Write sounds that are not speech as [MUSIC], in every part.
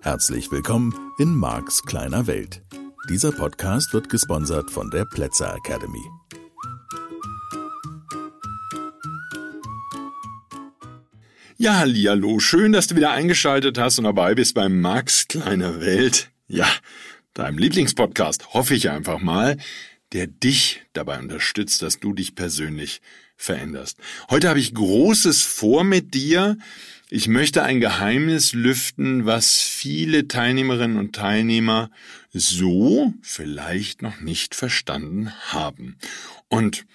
Herzlich willkommen in Marks kleiner Welt. Dieser Podcast wird gesponsert von der Plätzer Academy. Ja, hallo, schön, dass du wieder eingeschaltet hast und dabei bist beim Max kleiner Welt. Ja, deinem Lieblingspodcast, hoffe ich einfach mal, der dich dabei unterstützt, dass du dich persönlich veränderst. Heute habe ich Großes vor mit dir. Ich möchte ein Geheimnis lüften, was viele Teilnehmerinnen und Teilnehmer so vielleicht noch nicht verstanden haben. Und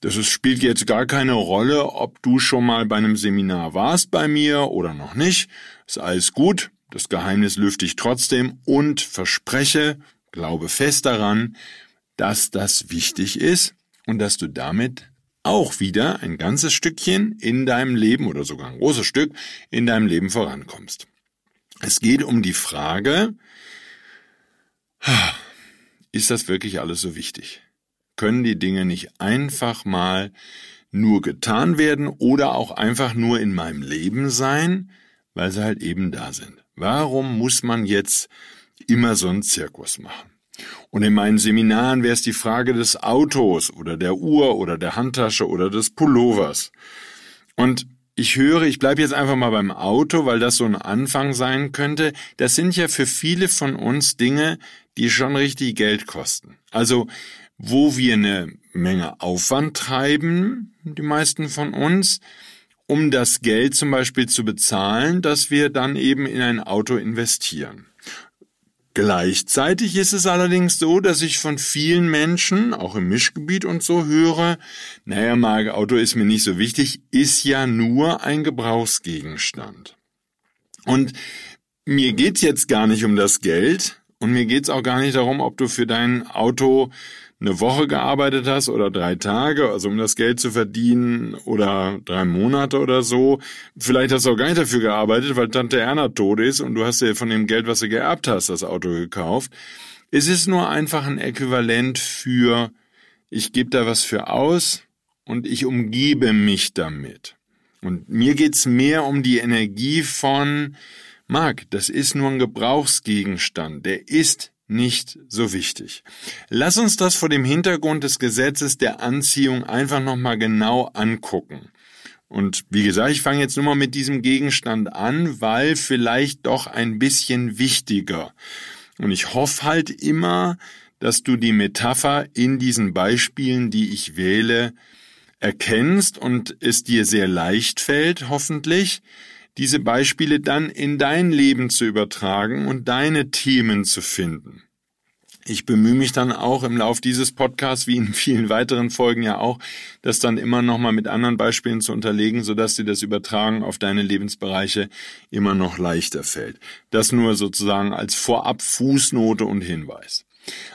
das ist, spielt jetzt gar keine Rolle, ob du schon mal bei einem Seminar warst bei mir oder noch nicht. Ist alles gut. Das Geheimnis lüfte ich trotzdem und verspreche, glaube fest daran, dass das wichtig ist und dass du damit auch wieder ein ganzes Stückchen in deinem Leben oder sogar ein großes Stück in deinem Leben vorankommst. Es geht um die Frage, ist das wirklich alles so wichtig? können die Dinge nicht einfach mal nur getan werden oder auch einfach nur in meinem Leben sein, weil sie halt eben da sind. Warum muss man jetzt immer so einen Zirkus machen? Und in meinen Seminaren wäre es die Frage des Autos oder der Uhr oder der Handtasche oder des Pullovers. Und ich höre, ich bleibe jetzt einfach mal beim Auto, weil das so ein Anfang sein könnte. Das sind ja für viele von uns Dinge, die schon richtig Geld kosten. Also wo wir eine Menge Aufwand treiben, die meisten von uns, um das Geld zum Beispiel zu bezahlen, dass wir dann eben in ein Auto investieren. Gleichzeitig ist es allerdings so, dass ich von vielen Menschen, auch im Mischgebiet und so höre, naja, Marke, Auto ist mir nicht so wichtig, ist ja nur ein Gebrauchsgegenstand. Und mir geht's jetzt gar nicht um das Geld und mir geht's auch gar nicht darum, ob du für dein Auto eine Woche gearbeitet hast oder drei Tage, also um das Geld zu verdienen oder drei Monate oder so. Vielleicht hast du auch gar nicht dafür gearbeitet, weil Tante Erna tot ist und du hast dir von dem Geld, was du geerbt hast, das Auto gekauft. Es ist nur einfach ein Äquivalent für, ich gebe da was für aus und ich umgebe mich damit. Und mir geht's mehr um die Energie von, Marc, das ist nur ein Gebrauchsgegenstand, der ist nicht so wichtig. Lass uns das vor dem Hintergrund des Gesetzes der Anziehung einfach nochmal genau angucken. Und wie gesagt, ich fange jetzt nur mal mit diesem Gegenstand an, weil vielleicht doch ein bisschen wichtiger. Und ich hoffe halt immer, dass du die Metapher in diesen Beispielen, die ich wähle, erkennst und es dir sehr leicht fällt, hoffentlich, diese Beispiele dann in dein Leben zu übertragen und deine Themen zu finden. Ich bemühe mich dann auch im Lauf dieses Podcasts, wie in vielen weiteren Folgen ja auch, das dann immer nochmal mit anderen Beispielen zu unterlegen, sodass dir das Übertragen auf deine Lebensbereiche immer noch leichter fällt. Das nur sozusagen als Vorab Fußnote und Hinweis.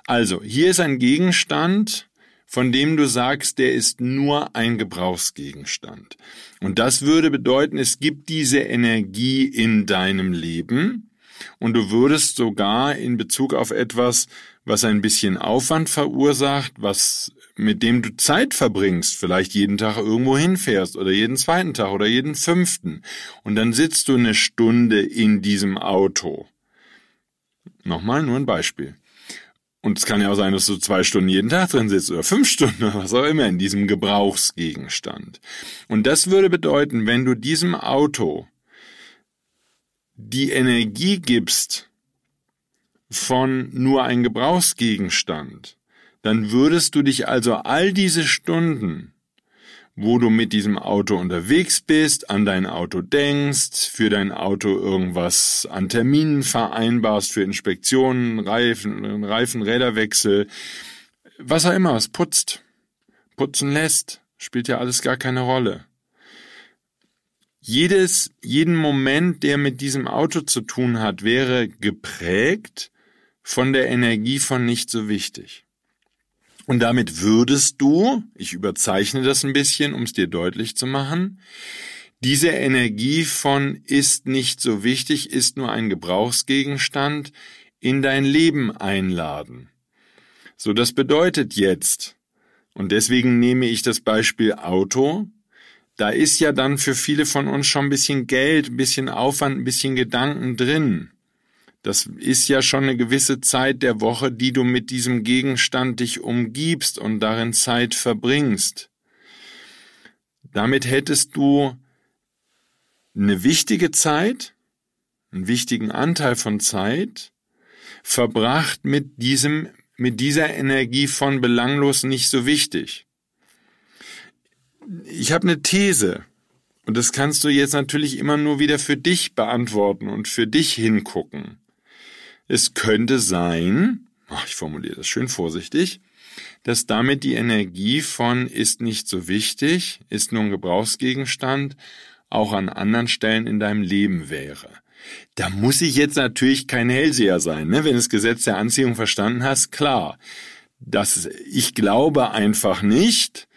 Also, hier ist ein Gegenstand, von dem du sagst, der ist nur ein Gebrauchsgegenstand. Und das würde bedeuten, es gibt diese Energie in deinem Leben und du würdest sogar in Bezug auf etwas, was ein bisschen Aufwand verursacht, was mit dem du Zeit verbringst, vielleicht jeden Tag irgendwo hinfährst oder jeden zweiten Tag oder jeden fünften und dann sitzt du eine Stunde in diesem Auto. Nochmal nur ein Beispiel. Und es kann ja auch sein, dass du zwei Stunden jeden Tag drin sitzt oder fünf Stunden oder was auch immer in diesem Gebrauchsgegenstand. Und das würde bedeuten, wenn du diesem Auto die Energie gibst von nur ein Gebrauchsgegenstand, dann würdest du dich also all diese Stunden wo du mit diesem Auto unterwegs bist, an dein Auto denkst, für dein Auto irgendwas an Terminen vereinbarst, für Inspektionen, Reifen, Reifen, Räderwechsel, was auch immer, was putzt, putzen lässt, spielt ja alles gar keine Rolle. Jedes, jeden Moment, der mit diesem Auto zu tun hat, wäre geprägt von der Energie von nicht so wichtig. Und damit würdest du, ich überzeichne das ein bisschen, um es dir deutlich zu machen, diese Energie von ist nicht so wichtig, ist nur ein Und deswegen nehme ich das Beispiel Auto. Da ist ja dann für viele von uns schon ein bisschen Geld, ein bisschen Aufwand, ein bisschen Gedanken drin. Das ist ja schon eine gewisse Zeit der Woche, die du mit diesem Gegenstand dich umgibst und darin Zeit verbringst. Damit hättest du eine wichtige Zeit, einen wichtigen Anteil von Zeit verbracht mit diesem, mit dieser Energie von belanglos nicht so wichtig. Ich habe eine These und das kannst du jetzt natürlich immer nur wieder für dich beantworten und für dich hingucken. Es könnte sein, ich formuliere das schön vorsichtig, dass damit die Energie von ist nicht so wichtig, ist nur ein Gebrauchsgegenstand, auch an anderen Stellen in deinem Leben wäre. Da muss ich jetzt natürlich kein Hellseher sein, ne? wenn du das Gesetz der Anziehung verstanden hast, klar. Das, ich glaube einfach nicht,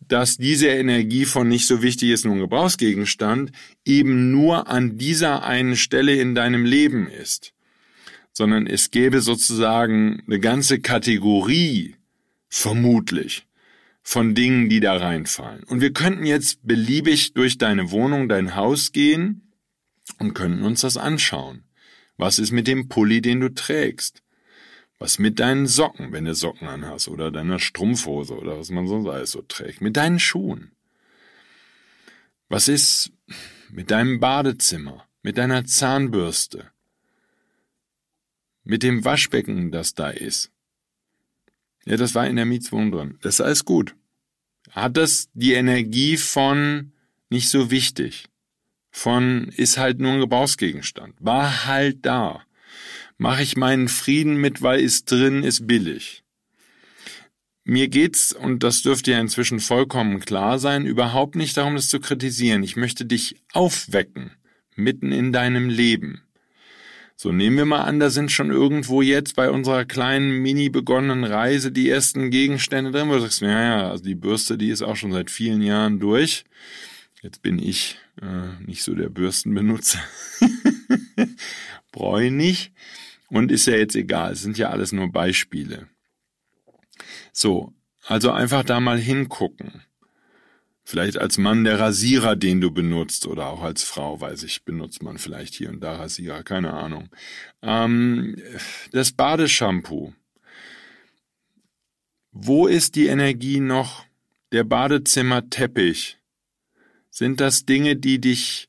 dass diese Energie von nicht so wichtig ist, nur ein Gebrauchsgegenstand, eben nur an dieser einen Stelle in deinem Leben ist, sondern es gäbe sozusagen eine ganze Kategorie, vermutlich, von Dingen, die da reinfallen. Und wir könnten jetzt beliebig durch deine Wohnung, dein Haus gehen und könnten uns das anschauen. Was ist mit dem Pulli, den du trägst? Was mit deinen Socken, wenn du Socken anhast, oder deiner Strumpfhose oder was man sonst alles so trägt? Mit deinen Schuhen? Was ist mit deinem Badezimmer, mit deiner Zahnbürste, mit dem Waschbecken, das da ist? Ja, das war in der Mietswohnung drin. Das ist alles gut. Hat das die Energie von nicht so wichtig? Von ist halt nur ein Gebrauchsgegenstand. War halt da. Mache ich meinen Frieden mit, weil ist drin, ist billig. Mir geht's, und das dürfte ja inzwischen vollkommen klar sein, überhaupt nicht darum, das zu kritisieren. Ich möchte dich aufwecken, mitten in deinem Leben. So nehmen wir mal an, da sind schon irgendwo jetzt bei unserer kleinen mini begonnenen Reise die ersten Gegenstände drin, wo du sagst, naja, also die Bürste, die ist auch schon seit vielen Jahren durch. Jetzt bin ich äh, nicht so der Bürstenbenutzer. [LAUGHS] Nicht. Und ist ja jetzt egal, es sind ja alles nur Beispiele. So, also einfach da mal hingucken. Vielleicht als Mann der Rasierer, den du benutzt, oder auch als Frau, weiß ich, benutzt man vielleicht hier und da Rasierer, keine Ahnung. Ähm, das Badeshampoo. Wo ist die Energie noch? Der Badezimmerteppich. Sind das Dinge, die dich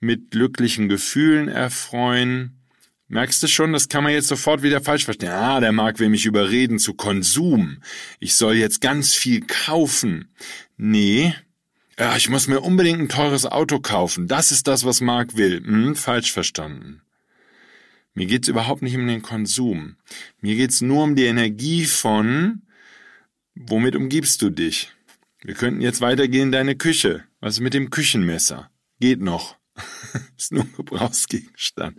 mit glücklichen Gefühlen erfreuen? Merkst du schon, das kann man jetzt sofort wieder falsch verstehen. Ah, der Marc will mich überreden zu Konsum. Ich soll jetzt ganz viel kaufen. Nee. Ja, ich muss mir unbedingt ein teures Auto kaufen. Das ist das, was Marc will. Hm, falsch verstanden. Mir geht's überhaupt nicht um den Konsum. Mir geht's nur um die Energie von, womit umgibst du dich? Wir könnten jetzt weitergehen in deine Küche. Was ist mit dem Küchenmesser? Geht noch. [LAUGHS] ist nur ein Gebrauchsgegenstand.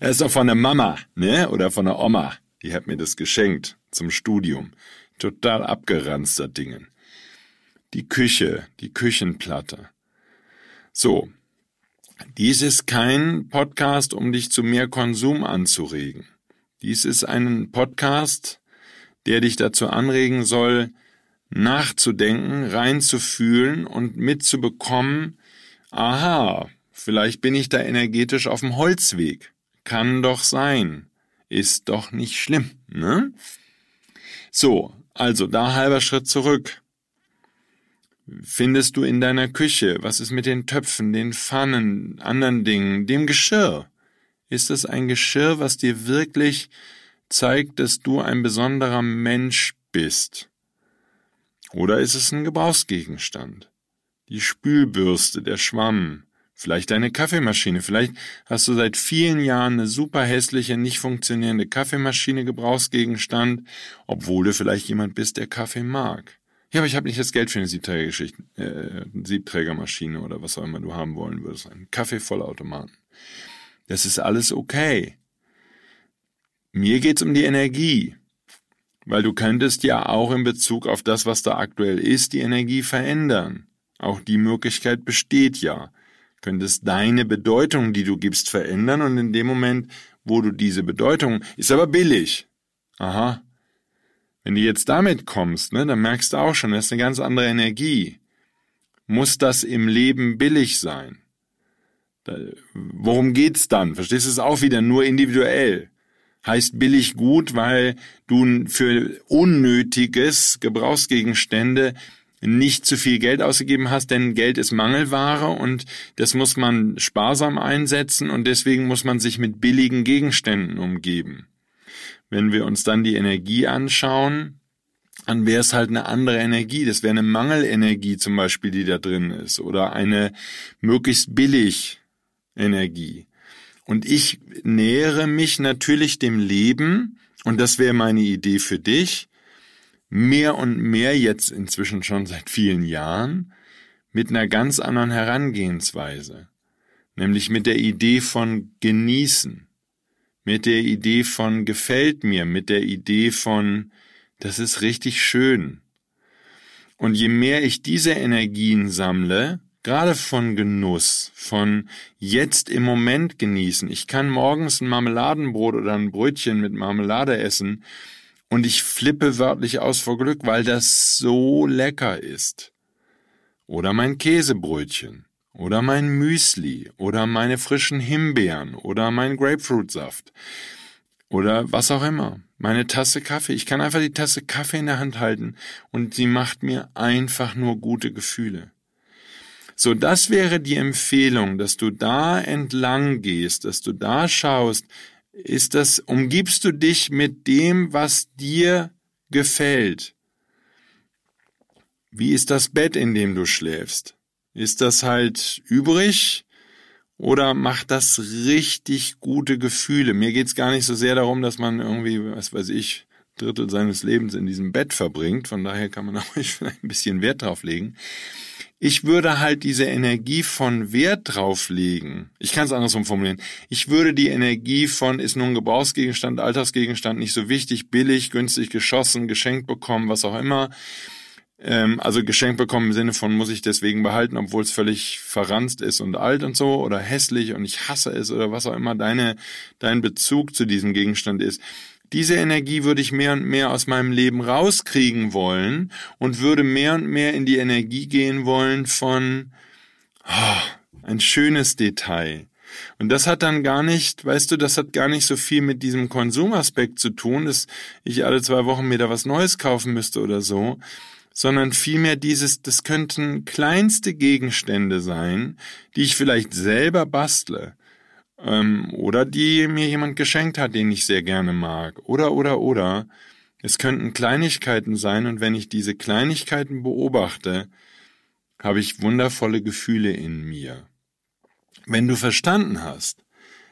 Er ist doch von der Mama, ne? Oder von der Oma. Die hat mir das geschenkt zum Studium. Total abgeranzter Dingen. Die Küche, die Küchenplatte. So. Dies ist kein Podcast, um dich zu mehr Konsum anzuregen. Dies ist ein Podcast, der dich dazu anregen soll, nachzudenken, reinzufühlen und mitzubekommen, aha, Vielleicht bin ich da energetisch auf dem Holzweg. Kann doch sein. Ist doch nicht schlimm, ne? So, also da halber Schritt zurück. Findest du in deiner Küche, was ist mit den Töpfen, den Pfannen, anderen Dingen, dem Geschirr? Ist es ein Geschirr, was dir wirklich zeigt, dass du ein besonderer Mensch bist? Oder ist es ein Gebrauchsgegenstand? Die Spülbürste, der Schwamm, Vielleicht deine Kaffeemaschine. Vielleicht hast du seit vielen Jahren eine super hässliche, nicht funktionierende Kaffeemaschine, Gebrauchsgegenstand, obwohl du vielleicht jemand bist, der Kaffee mag. Ja, aber ich habe nicht das Geld für eine Siebträgergeschichte, äh, Siebträgermaschine oder was auch immer du haben wollen würdest. Ein Kaffeevollautomaten. Das ist alles okay. Mir geht's um die Energie. Weil du könntest ja auch in Bezug auf das, was da aktuell ist, die Energie verändern. Auch die Möglichkeit besteht ja könntest deine Bedeutung, die du gibst, verändern und in dem Moment, wo du diese Bedeutung, ist aber billig. Aha. Wenn du jetzt damit kommst, ne, dann merkst du auch schon, das ist eine ganz andere Energie. Muss das im Leben billig sein? Da, worum geht's dann? Verstehst du es auch wieder nur individuell? Heißt billig gut, weil du für unnötiges Gebrauchsgegenstände nicht zu viel Geld ausgegeben hast, denn Geld ist Mangelware und das muss man sparsam einsetzen und deswegen muss man sich mit billigen Gegenständen umgeben. Wenn wir uns dann die Energie anschauen, dann wäre es halt eine andere Energie. Das wäre eine Mangelenergie zum Beispiel, die da drin ist oder eine möglichst billig Energie. Und ich nähere mich natürlich dem Leben und das wäre meine Idee für dich mehr und mehr jetzt inzwischen schon seit vielen Jahren mit einer ganz anderen Herangehensweise, nämlich mit der Idee von genießen, mit der Idee von gefällt mir, mit der Idee von das ist richtig schön. Und je mehr ich diese Energien sammle, gerade von Genuss, von jetzt im Moment genießen, ich kann morgens ein Marmeladenbrot oder ein Brötchen mit Marmelade essen, und ich flippe wörtlich aus vor Glück, weil das so lecker ist. Oder mein Käsebrötchen. Oder mein Müsli. Oder meine frischen Himbeeren. Oder mein Grapefruitsaft. Oder was auch immer. Meine Tasse Kaffee. Ich kann einfach die Tasse Kaffee in der Hand halten und sie macht mir einfach nur gute Gefühle. So, das wäre die Empfehlung, dass du da entlang gehst, dass du da schaust, ist das, umgibst du dich mit dem, was dir gefällt? Wie ist das Bett, in dem du schläfst? Ist das halt übrig oder macht das richtig gute Gefühle? Mir geht's gar nicht so sehr darum, dass man irgendwie, was weiß ich, Drittel seines Lebens in diesem Bett verbringt. Von daher kann man [LAUGHS] auch ein bisschen Wert drauf legen ich würde halt diese Energie von Wert drauflegen. Ich kann es andersrum formulieren. Ich würde die Energie von ist nun Gebrauchsgegenstand, Alltagsgegenstand nicht so wichtig, billig, günstig geschossen, geschenkt bekommen, was auch immer. Ähm, also geschenkt bekommen im Sinne von muss ich deswegen behalten, obwohl es völlig verranzt ist und alt und so oder hässlich und ich hasse es oder was auch immer deine, dein Bezug zu diesem Gegenstand ist. Diese Energie würde ich mehr und mehr aus meinem Leben rauskriegen wollen und würde mehr und mehr in die Energie gehen wollen von oh, ein schönes Detail. Und das hat dann gar nicht, weißt du, das hat gar nicht so viel mit diesem Konsumaspekt zu tun, dass ich alle zwei Wochen mir da was Neues kaufen müsste oder so, sondern vielmehr dieses, das könnten kleinste Gegenstände sein, die ich vielleicht selber bastle ähm, oder die mir jemand geschenkt hat, den ich sehr gerne mag. Oder, oder, oder. Es könnten Kleinigkeiten sein und wenn ich diese Kleinigkeiten beobachte, habe ich wundervolle Gefühle in mir. Wenn du verstanden hast,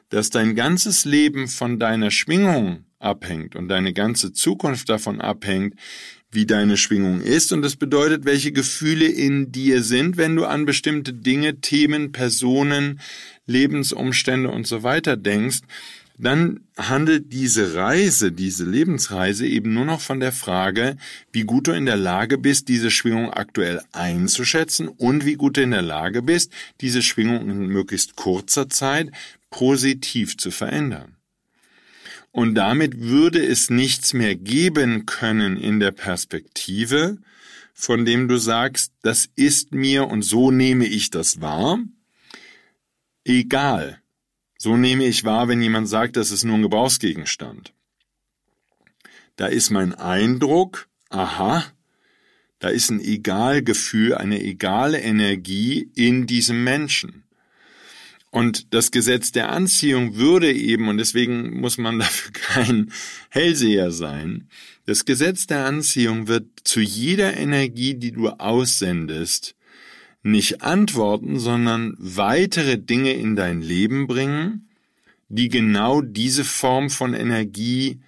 dass dein ganzes Leben von deiner Schwingung abhängt und deine ganze Zukunft davon abhängt, wie deine Schwingung ist und das bedeutet, welche Gefühle in dir sind, wenn du an bestimmte Dinge, Themen, Personen, Lebensumstände und so weiter denkst, dann handelt diese Reise, diese Lebensreise eben nur noch von der Frage, wie gut du in der Lage bist, diese Schwingung aktuell einzuschätzen und wie gut du in der Lage bist, diese Schwingung in möglichst kurzer Zeit positiv zu verändern. Und damit würde es nichts mehr geben können in der Perspektive, von dem du sagst, das ist mir und so nehme ich das wahr. Egal. So nehme ich wahr, wenn jemand sagt, das ist nur ein Gebrauchsgegenstand. Da ist mein Eindruck, aha, da ist ein Egalgefühl, eine egale Energie in diesem Menschen. Und das Gesetz der Anziehung würde eben, und deswegen muss man [LAUGHS] dafür kein Hellseher sein, das Gesetz der Anziehung wird zu jeder Energie, die du aussendest, nicht antworten, sondern weitere Dinge in dein Leben bringen, die genau diese Form von Energie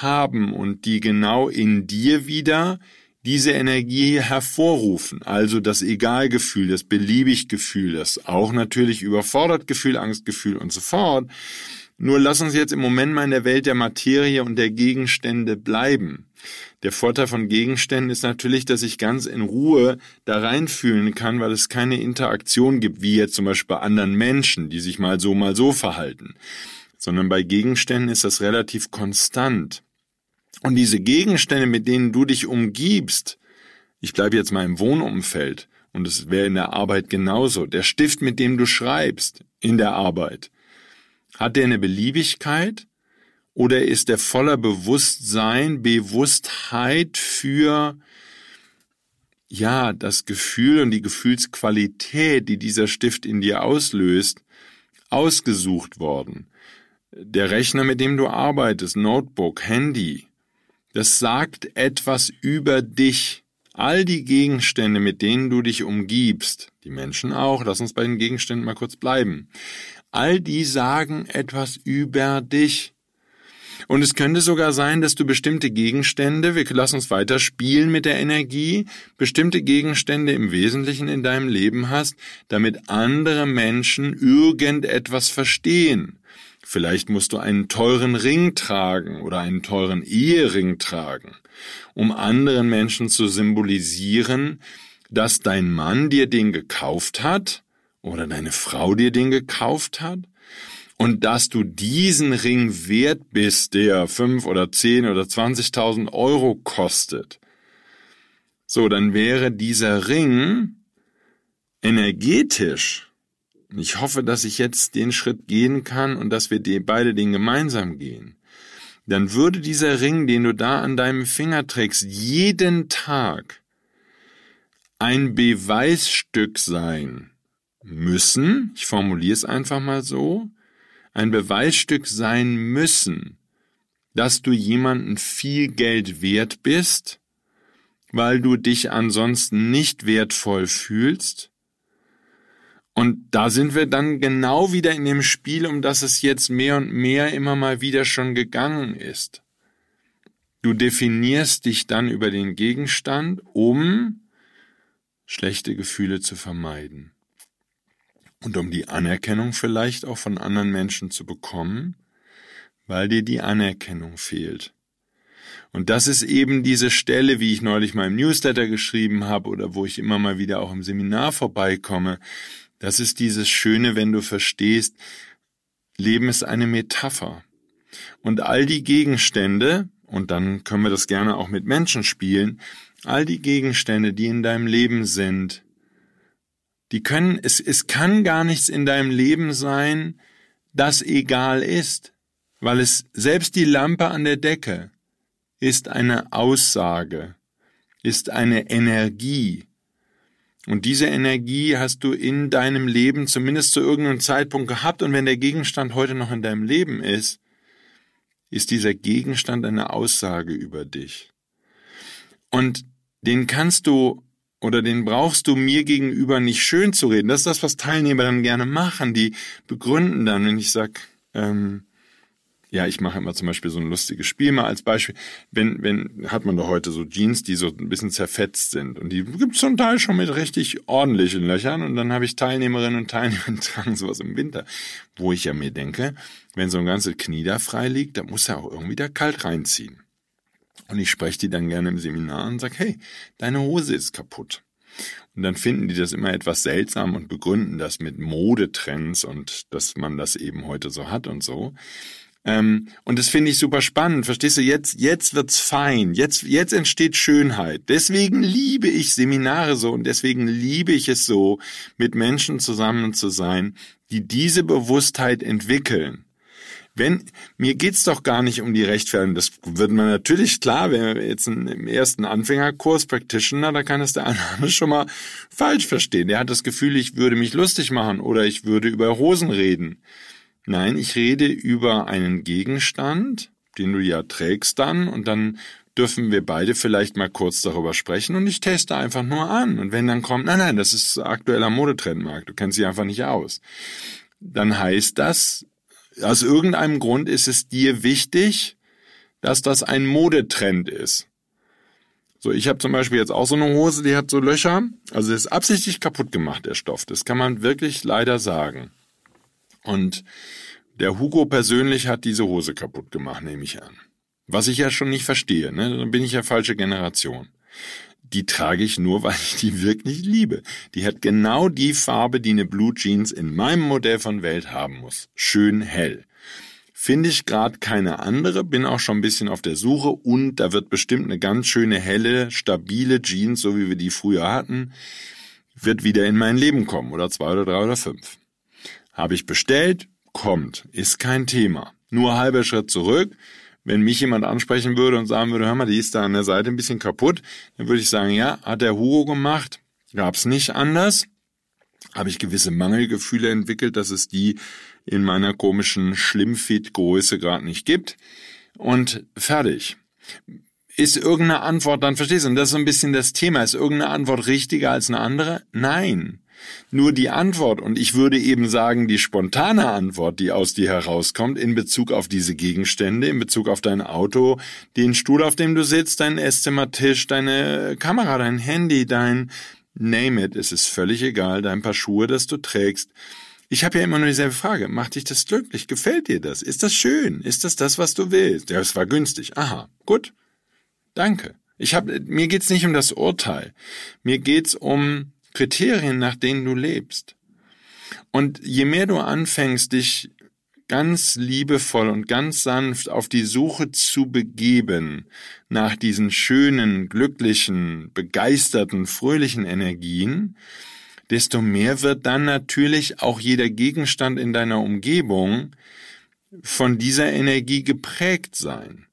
haben und die genau in dir wieder diese Energie hervorrufen, also das Egalgefühl, das Beliebiggefühl, das auch natürlich überfordert Gefühl, Angstgefühl und so fort. Nur lass uns jetzt im Moment mal in der Welt der Materie und der Gegenstände bleiben. Der Vorteil von Gegenständen ist natürlich, dass ich ganz in Ruhe da reinfühlen kann, weil es keine Interaktion gibt, wie jetzt zum Beispiel bei anderen Menschen, die sich mal so, mal so verhalten. Sondern bei Gegenständen ist das relativ konstant. Und diese Gegenstände, mit denen du dich umgibst, ich bleibe jetzt mal im Wohnumfeld, und es wäre in der Arbeit genauso, der Stift, mit dem du schreibst in der Arbeit, hat der eine Beliebigkeit oder ist der voller Bewusstsein, Bewusstheit für ja, das Gefühl und die Gefühlsqualität, die dieser Stift in dir auslöst, ausgesucht worden. Der Rechner, mit dem du arbeitest, Notebook, Handy, das sagt etwas über dich. All die Gegenstände, mit denen du dich umgibst, die Menschen auch, lass uns bei den Gegenständen mal kurz bleiben, all die sagen etwas über dich. Und es könnte sogar sein, dass du bestimmte Gegenstände, wir lassen uns weiter spielen mit der Energie, bestimmte Gegenstände im Wesentlichen in deinem Leben hast, damit andere Menschen irgendetwas verstehen. Vielleicht musst du einen teuren Ring tragen oder einen teuren Ehering tragen, um anderen Menschen zu symbolisieren, dass dein Mann dir den gekauft hat oder deine Frau dir den gekauft hat und dass du diesen Ring wert bist, der fünf oder zehn oder zwanzigtausend Euro kostet, so, dann wäre dieser Ring energetisch, ich hoffe, dass ich jetzt den Schritt gehen kann und dass wir die, beide den gemeinsam gehen, dann würde dieser Ring, den du da an deinem Finger trägst, jeden Tag ein Beweisstück sein müssen, ich formuliere es einfach mal so, ein Beweisstück sein müssen, dass du jemanden viel Geld wert bist, weil du dich ansonsten nicht wertvoll fühlst. Und da sind wir dann genau wieder in dem Spiel, um das es jetzt mehr und mehr immer mal wieder schon gegangen ist. Du definierst dich dann über den Gegenstand, um schlechte Gefühle zu vermeiden und um die Anerkennung vielleicht auch von anderen Menschen zu bekommen, weil dir die Anerkennung fehlt. Und das ist eben diese Stelle, wie ich neulich mal im Newsletter geschrieben habe oder wo ich immer mal wieder auch im Seminar vorbeikomme. Das ist dieses Schöne, wenn du verstehst, Leben ist eine Metapher. Und all die Gegenstände, und dann können wir das gerne auch mit Menschen spielen, all die Gegenstände, die in deinem Leben sind, die können, es, es kann gar nichts in deinem Leben sein, das egal ist, weil es selbst die Lampe an der Decke ist eine Aussage, ist eine Energie. Und diese Energie hast du in deinem Leben zumindest zu irgendeinem Zeitpunkt gehabt und wenn der Gegenstand heute noch in deinem Leben ist, ist dieser Gegenstand eine Aussage über dich. Und den kannst du oder den brauchst du mir gegenüber nicht schön zu reden. Das ist das, was Teilnehmer dann gerne machen. Die begründen dann, wenn ich sag, ähm, ja, ich mache immer zum Beispiel so ein lustiges Spiel mal als Beispiel. Wenn, wenn, hat man doch heute so Jeans, die so ein bisschen zerfetzt sind. Und die gibt's zum Teil schon mit richtig ordentlichen Löchern. Und dann habe ich Teilnehmerinnen und Teilnehmer, [LAUGHS] tragen sowas im Winter. Wo ich ja mir denke, wenn so ein ganzes Knie da frei liegt, da muss ja auch irgendwie da kalt reinziehen. Und ich spreche die dann gerne im Seminar und sage, hey, deine Hose ist kaputt. Und dann finden die das immer etwas seltsam und begründen das mit Modetrends und dass man das eben heute so hat und so. Ähm, und das finde ich super spannend. Verstehst du? Jetzt, jetzt wird's fein. Jetzt, jetzt entsteht Schönheit. Deswegen liebe ich Seminare so und deswegen liebe ich es so, mit Menschen zusammen zu sein, die diese Bewusstheit entwickeln. Wenn, mir geht's doch gar nicht um die Rechtfertigung. Das wird man natürlich klar, wenn wir jetzt im ersten Anfängerkurs Practitioner, da kann es der eine schon mal falsch verstehen. Der hat das Gefühl, ich würde mich lustig machen oder ich würde über Hosen reden. Nein, ich rede über einen Gegenstand, den du ja trägst dann und dann dürfen wir beide vielleicht mal kurz darüber sprechen und ich teste einfach nur an. Und wenn dann kommt, nein, nein, das ist aktueller Modetrendmarkt, du kennst sie einfach nicht aus. Dann heißt das, aus irgendeinem Grund ist es dir wichtig, dass das ein Modetrend ist. So, ich habe zum Beispiel jetzt auch so eine Hose, die hat so Löcher. Also ist absichtlich kaputt gemacht, der Stoff. Das kann man wirklich leider sagen. Und der Hugo persönlich hat diese Hose kaputt gemacht, nehme ich an. Was ich ja schon nicht verstehe, ne? Dann bin ich ja falsche Generation die trage ich nur, [LAUGHS] weil ich die wirklich liebe. Die hat genau die Farbe, die eine Blue Jeans in meinem Modell von Welt haben muss. Schön hell. finde ich gerade keine andere, bin auch schon ein bisschen auf der Suche und da wird bestimmt eine ganz schöne, helle, stabile Jeans, so wie wir die früher hatten, wird wieder in mein Leben kommen oder zwei oder drei oder fünf. Habe ich bestellt, kommt, ist kein Thema. Nur halber Schritt zurück. Wenn mich jemand ansprechen würde und sagen würde, hör mal, die ist da an der Seite ein bisschen kaputt, dann würde ich sagen, ja, hat der Hugo gemacht, gab's nicht anders. Habe ich gewisse Mangelgefühle entwickelt, dass es die in meiner komischen Schlimmfit-Größe gerade nicht gibt. Und fertig. Ist irgendeine Antwort, dann verstehst du, und das ist so ein bisschen das Thema, ist irgendeine Antwort richtiger als eine andere? Nein. Nur die Antwort, und ich würde eben sagen, die spontane Antwort, die aus dir herauskommt, in Bezug auf diese Gegenstände, in Bezug auf dein Auto, den Stuhl, auf dem du sitzt, dein Esszimmertisch, deine Kamera, dein Handy, dein Name it, es ist völlig egal, dein Paar Schuhe, das du trägst. Ich habe ja immer nur dieselbe Frage. Macht dich das glücklich? Gefällt dir das? Ist das schön? Ist das das, was du willst? Ja, es war günstig. Aha, gut. Danke. Ich hab, mir geht's nicht um das Urteil. Mir geht's um Kriterien, nach denen du lebst. Und je mehr du anfängst, dich ganz liebevoll und ganz sanft auf die Suche zu begeben nach diesen schönen, glücklichen, begeisterten, fröhlichen Energien, desto mehr wird dann natürlich auch jeder Gegenstand in deiner Umgebung von dieser Energie geprägt sein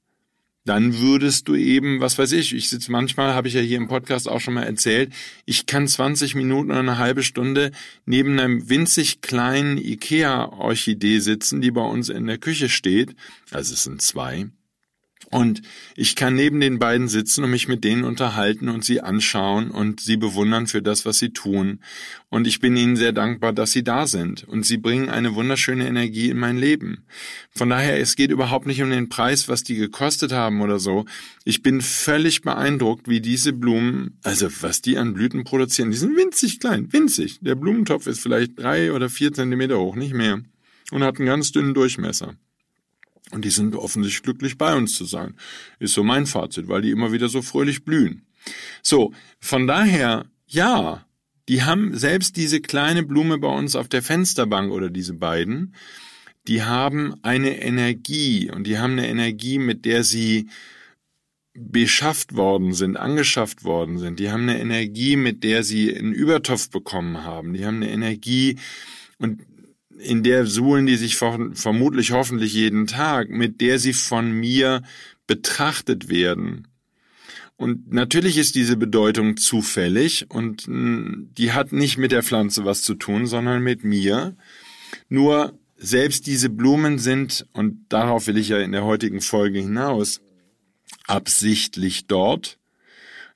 dann würdest du eben, was weiß ich, ich sitze manchmal, habe ich ja hier im Podcast auch schon mal erzählt, ich kann 20 Minuten oder eine halbe Stunde neben einem winzig kleinen Ikea-Orchidee sitzen, die bei uns in der Küche steht. Also es sind zwei. Und ich kann neben den beiden sitzen und mich mit denen unterhalten und sie anschauen und sie bewundern für das, was sie tun. Und ich bin ihnen sehr dankbar, dass sie da sind. Und sie bringen eine wunderschöne Energie in mein Leben. Von daher, es geht überhaupt nicht um den Preis, was die gekostet haben oder so. Ich bin völlig beeindruckt, wie diese Blumen, also was die an Blüten produzieren, die sind winzig klein, winzig. Der Blumentopf ist vielleicht drei oder vier Zentimeter hoch, nicht mehr. Und hat einen ganz dünnen Durchmesser. Und die sind offensichtlich glücklich bei uns zu sein. Ist so mein Fazit, weil die immer wieder so fröhlich blühen. So, von daher, ja, die haben selbst diese kleine Blume bei uns auf der Fensterbank oder diese beiden, die haben eine Energie und die haben eine Energie, mit der sie beschafft worden sind, angeschafft worden sind. Die haben eine Energie, mit der sie einen Übertopf bekommen haben. Die haben eine Energie und in der suhlen die sich vermutlich hoffentlich jeden Tag, mit der sie von mir betrachtet werden. Und natürlich ist diese Bedeutung zufällig und die hat nicht mit der Pflanze was zu tun, sondern mit mir. Nur selbst diese Blumen sind, und darauf will ich ja in der heutigen Folge hinaus, absichtlich dort.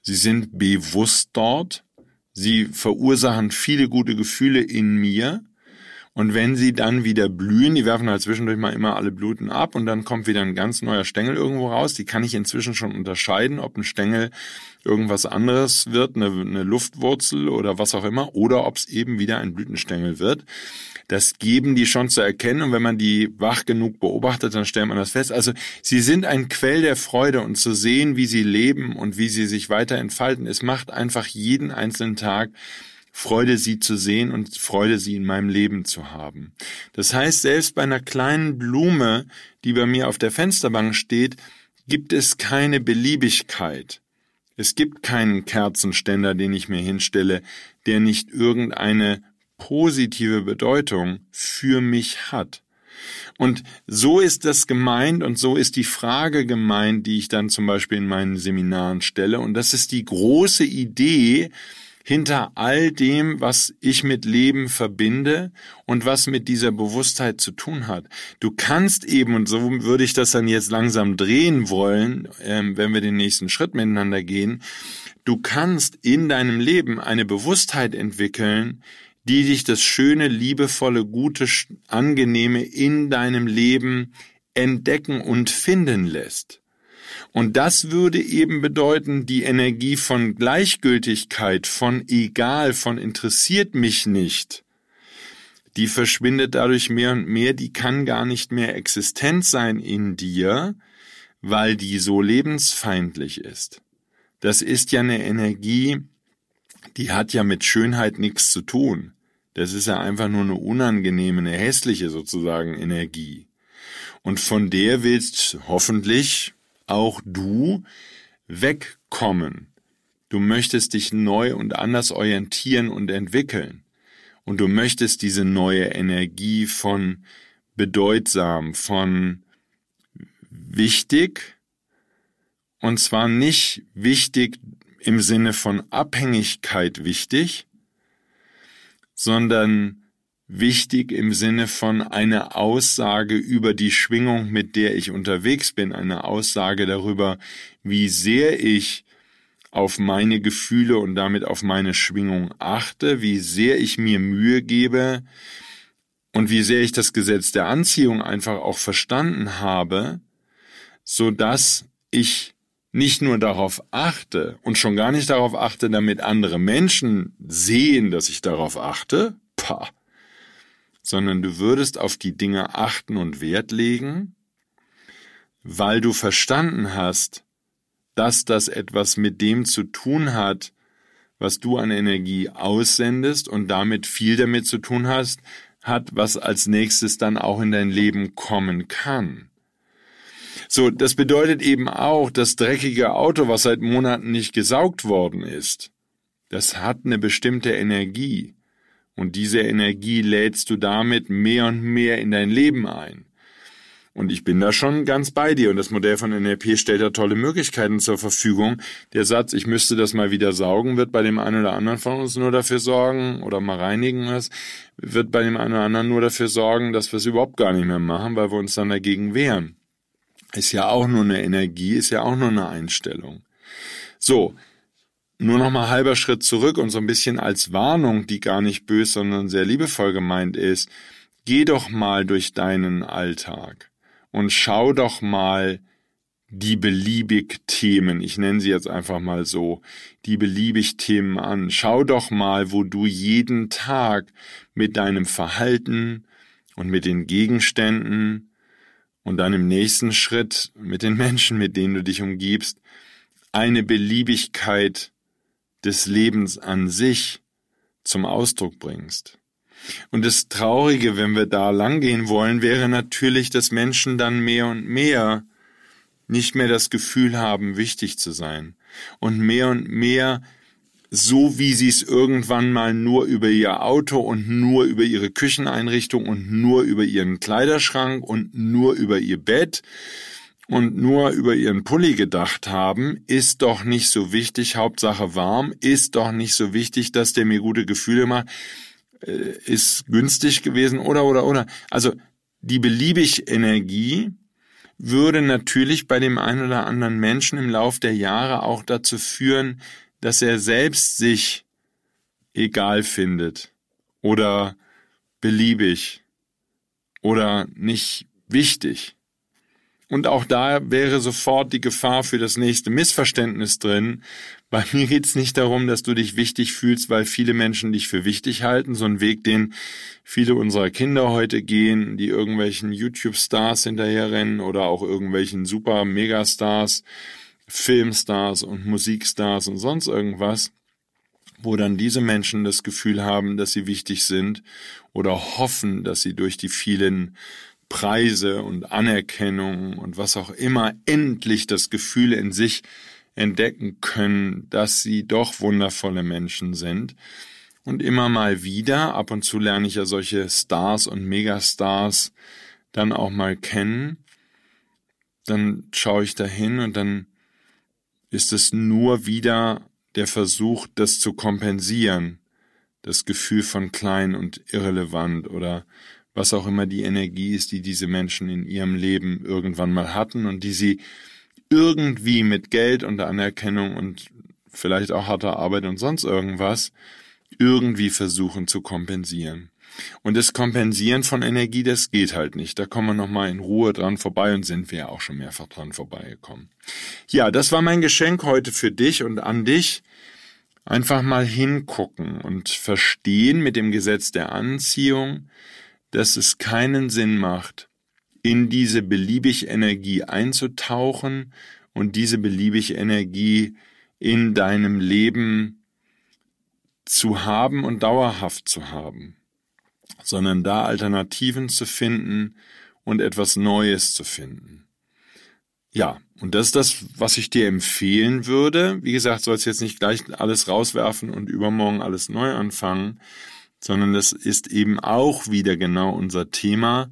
Sie sind bewusst dort. Sie verursachen viele gute Gefühle in mir. Und wenn sie dann wieder blühen, die werfen halt zwischendurch mal immer alle Blüten ab und dann kommt wieder ein ganz neuer Stängel irgendwo raus. Die kann ich inzwischen schon unterscheiden, ob ein Stängel irgendwas anderes wird, eine, eine Luftwurzel oder was auch immer, oder ob es eben wieder ein Blütenstängel wird. Das geben die schon zu erkennen und wenn man die wach genug beobachtet, dann stellt man das fest. Also sie sind ein Quell der Freude und zu sehen, wie sie leben und wie sie sich weiter entfalten, es macht einfach jeden einzelnen Tag Freude, sie zu sehen und Freude, sie in meinem Leben zu haben. Das heißt, selbst bei einer kleinen Blume, die bei mir auf der Fensterbank steht, gibt es keine Beliebigkeit. Es gibt keinen Kerzenständer, den ich mir hinstelle, der nicht irgendeine positive Bedeutung für mich hat. Und so ist das gemeint und so ist die Frage gemeint, die ich dann zum Beispiel in meinen Seminaren stelle. Und das ist die große Idee, hinter all dem, was ich mit Leben verbinde und was mit dieser Bewusstheit zu tun hat. Du kannst eben, und so würde ich das dann jetzt langsam drehen wollen, ähm, wenn wir den nächsten Schritt miteinander gehen, du kannst in deinem Leben eine Bewusstheit entwickeln, die dich das schöne, liebevolle, gute, angenehme in deinem Leben entdecken und finden lässt. Und das würde eben bedeuten, die Energie von Gleichgültigkeit, von egal, von interessiert mich nicht, die verschwindet dadurch mehr und mehr, die kann gar nicht mehr existent sein in dir, weil die so lebensfeindlich ist. Das ist ja eine Energie, die hat ja mit Schönheit nichts zu tun. Das ist ja einfach nur eine unangenehme, eine hässliche sozusagen Energie. Und von der willst hoffentlich auch du wegkommen. Du möchtest dich neu und anders orientieren und entwickeln. Und du möchtest diese neue Energie von bedeutsam, von wichtig, und zwar nicht wichtig im Sinne von Abhängigkeit wichtig, sondern wichtig im Sinne von einer Aussage über die Schwingung, mit der ich unterwegs bin, eine Aussage darüber, wie sehr ich auf meine Gefühle und damit auf meine Schwingung achte, wie sehr ich mir Mühe gebe und wie sehr ich das Gesetz der Anziehung einfach auch verstanden habe, so dass ich nicht nur darauf achte und schon gar nicht darauf achte, damit andere Menschen sehen, dass ich darauf achte, pah, sondern du würdest auf die Dinge achten und Wert legen, weil du verstanden hast, dass das etwas mit dem zu tun hat, was du an Energie aussendest und damit viel damit zu tun hast, hat, was als nächstes dann auch in dein Leben kommen kann. So, das bedeutet eben auch, das dreckige Auto, was seit Monaten nicht gesaugt worden ist, das hat eine bestimmte Energie. Und diese Energie lädst du damit mehr und mehr in dein Leben ein. Und ich bin da schon ganz bei dir. Und das Modell von NLP stellt da tolle Möglichkeiten zur Verfügung. Der Satz, ich müsste das mal wieder saugen, wird bei dem einen oder anderen von uns nur dafür sorgen, oder mal reinigen es, wird bei dem einen oder anderen nur dafür sorgen, dass wir es überhaupt gar nicht mehr machen, weil wir uns dann dagegen wehren. Ist ja auch nur eine Energie, ist ja auch nur eine Einstellung. So. Nur noch mal halber Schritt zurück und so ein bisschen als Warnung, die gar nicht böse, sondern sehr liebevoll gemeint ist. Geh doch mal durch deinen Alltag und schau doch mal die beliebig Themen, ich nenne sie jetzt einfach mal so, die beliebig Themen an. Schau doch mal, wo du jeden Tag mit deinem Verhalten und mit den Gegenständen und dann im nächsten Schritt mit den Menschen, mit denen du dich umgibst, eine Beliebigkeit des Lebens an sich zum Ausdruck bringst. Und das Traurige, wenn wir da langgehen wollen, wäre natürlich, dass Menschen dann mehr und mehr nicht mehr das Gefühl haben, wichtig zu sein und mehr und mehr so wie sie es irgendwann mal nur über ihr Auto und nur über ihre Kücheneinrichtung und nur über ihren Kleiderschrank und nur über ihr Bett und nur über ihren Pulli gedacht haben, ist doch nicht so wichtig, Hauptsache warm, ist doch nicht so wichtig, dass der mir gute Gefühle macht. Äh, ist günstig gewesen oder oder oder. Also die beliebig Energie würde natürlich bei dem einen oder anderen Menschen im Lauf der Jahre auch dazu führen, dass er selbst sich egal findet oder beliebig oder nicht wichtig. Und auch da wäre sofort die Gefahr für das nächste Missverständnis drin. Bei mir geht's nicht darum, dass du dich wichtig fühlst, weil viele Menschen dich für wichtig halten. So ein Weg, den viele unserer Kinder heute gehen, die irgendwelchen YouTube-Stars hinterherrennen oder auch irgendwelchen super Megastars, Filmstars und Musikstars und sonst irgendwas wo dann diese Menschen das Gefühl haben, dass sie wichtig sind oder hoffen, dass sie durch die vielen Preise und Anerkennung und was auch immer endlich das Gefühl in sich entdecken können, dass sie doch wundervolle Menschen sind. Und immer mal wieder, ab und zu lerne ich ja solche Stars und Megastars dann auch mal kennen. Dann schaue ich dahin und dann ist es nur wieder der Versuch, das zu kompensieren. Das Gefühl von klein und irrelevant oder was auch immer die Energie ist, die diese Menschen in ihrem Leben irgendwann mal hatten und die sie irgendwie mit Geld und Anerkennung und vielleicht auch harter Arbeit und sonst irgendwas irgendwie versuchen zu kompensieren. Und das Kompensieren von Energie, das geht halt nicht. Da kommen wir nochmal in Ruhe dran vorbei und sind wir ja auch schon mehrfach dran vorbeigekommen. Ja, das war mein Geschenk heute für dich und an dich. Einfach mal hingucken und verstehen mit dem Gesetz der Anziehung, dass es keinen Sinn macht, in diese beliebig Energie einzutauchen und diese beliebig Energie in deinem Leben zu haben und dauerhaft zu haben, sondern da Alternativen zu finden und etwas Neues zu finden. Ja, und das ist das, was ich dir empfehlen würde. Wie gesagt, sollst jetzt nicht gleich alles rauswerfen und übermorgen alles neu anfangen, sondern das ist eben auch wieder genau unser Thema,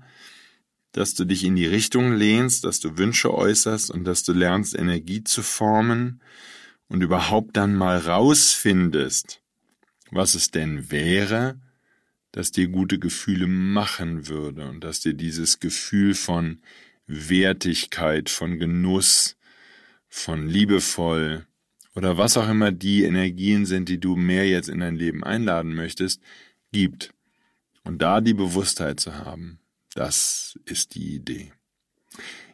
dass du dich in die Richtung lehnst, dass du Wünsche äußerst und dass du lernst, Energie zu formen und überhaupt dann mal rausfindest, was es denn wäre, das dir gute Gefühle machen würde und dass dir dieses Gefühl von Wertigkeit, von Genuss, von liebevoll oder was auch immer die Energien sind, die du mehr jetzt in dein Leben einladen möchtest, gibt. Und da die Bewusstheit zu haben, das ist die Idee.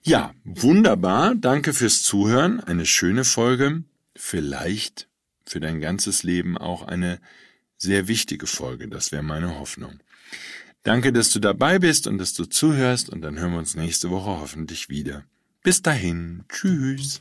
Ja, wunderbar. Danke fürs Zuhören. Eine schöne Folge. Vielleicht für dein ganzes Leben auch eine sehr wichtige Folge. Das wäre meine Hoffnung. Danke, dass du dabei bist und dass du zuhörst und dann hören wir uns nächste Woche hoffentlich wieder. Bis dahin. Tschüss.